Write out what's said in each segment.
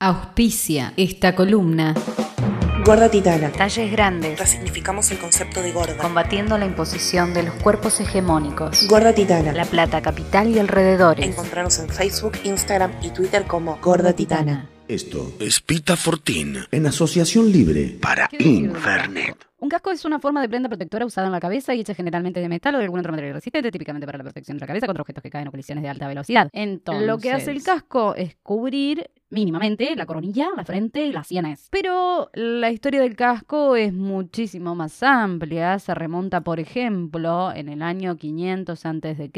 Auspicia esta columna. Gorda Titana. Talles grandes. Resignificamos el concepto de gorda. Combatiendo la imposición de los cuerpos hegemónicos. Gorda Titana. La Plata, capital y alrededores. Encontrarnos en Facebook, Instagram y Twitter como Gorda Titana. Esto es Pita Fortín en asociación libre para ¿Qué decir del Infernet. Un casco es una forma de prenda protectora usada en la cabeza y hecha generalmente de metal o de algún otro material resistente, típicamente para la protección de la cabeza contra objetos que caen o colisiones de alta velocidad. Entonces, Lo que hace el casco es cubrir mínimamente la coronilla, la frente y las sienes. Pero la historia del casco es muchísimo más amplia. Se remonta, por ejemplo, en el año 500 a.C.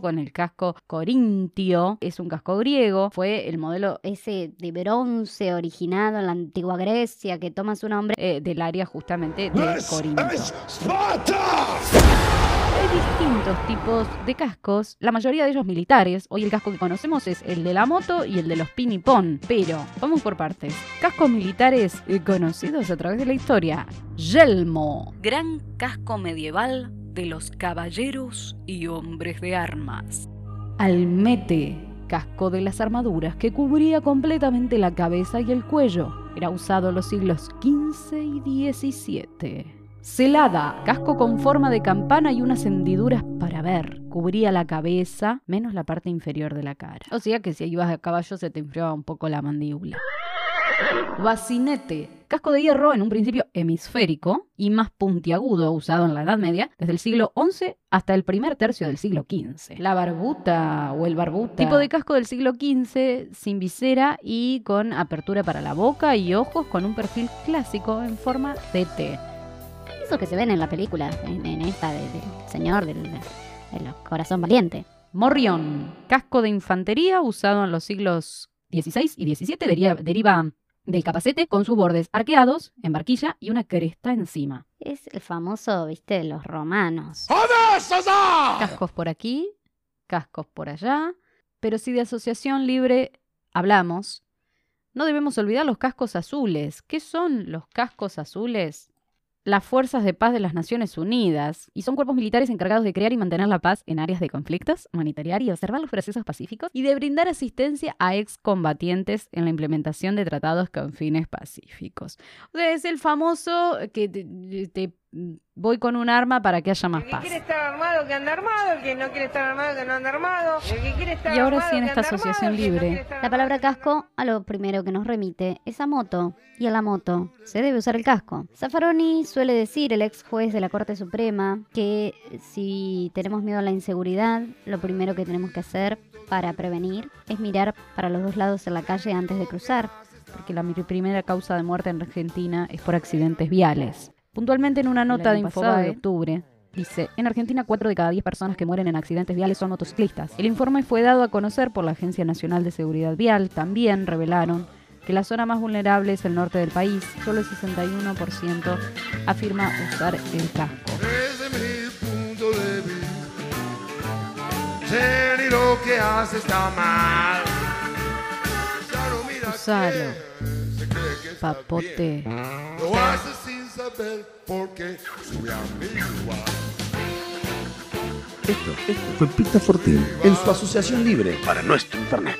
con el casco corintio. Es un casco griego. Fue el modelo ese de bronce originado en la antigua Grecia que toma su nombre. eh, del área justamente de Corinto. Sparta! Hay distintos tipos de cascos, la mayoría de ellos militares. Hoy el casco que conocemos es el de la moto y el de los pinipón. Pero, vamos por partes. Cascos militares conocidos a través de la historia. Yelmo. Gran casco medieval de los caballeros y hombres de armas. Almete. Casco de las armaduras que cubría completamente la cabeza y el cuello. Era usado en los siglos XV y XVII. Celada, casco con forma de campana y unas hendiduras para ver. Cubría la cabeza, menos la parte inferior de la cara. O sea que si ibas a caballo se te enfriaba un poco la mandíbula. Bacinete, casco de hierro en un principio hemisférico y más puntiagudo usado en la Edad Media desde el siglo XI hasta el primer tercio del siglo XV. La barbuta o el barbuta, tipo de casco del siglo XV sin visera y con apertura para la boca y ojos con un perfil clásico en forma de T. Que se ven en la película, en, en esta de- del señor del, del corazón valiente. Morrión, casco de infantería usado en los siglos XVI y XVII, deriva, deriva del capacete con sus bordes arqueados en barquilla y una cresta encima. Es el famoso, viste, de los romanos. Cascos por aquí, cascos por allá, pero si de asociación libre hablamos, no debemos olvidar los cascos azules. ¿Qué son los cascos azules? Las Fuerzas de Paz de las Naciones Unidas, y son cuerpos militares encargados de crear y mantener la paz en áreas de conflictos, monitorear y observar los procesos pacíficos, y de brindar asistencia a excombatientes en la implementación de tratados con fines pacíficos. O sea, es el famoso que te, te- voy con un arma para que haya más El que paz. quiere estar armado, que anda armado. El que no quiere estar armado, que no anda armado. El que quiere estar Y ahora armado, sí, en esta armado, asociación no libre, La palabra casco a lo primero que nos remite es a moto, y a la moto se debe usar el casco. Zaffaroni suele decir, el ex juez de la Corte Suprema, que si tenemos miedo a la inseguridad, lo primero que tenemos que hacer para prevenir es mirar para los dos lados en la calle antes de cruzar. porque la primera causa de muerte en Argentina es por accidentes viales. Puntualmente en una nota de Infobae pasado. de octubre, dice, en Argentina 4 de cada 10 personas que mueren en accidentes viales son motociclistas. El informe fue dado a conocer por la Agencia Nacional de Seguridad Vial. También revelaron que la zona más vulnerable es el norte del país. Solo el 61% afirma usar el casco. Desde mi punto de vista, sé ni lo que hace está mal. Usalo, papote. Lo hace sin saber por qué sube a mí igual. Esto, esto fue Pita Fortín en su asociación libre Para nuestro Internet.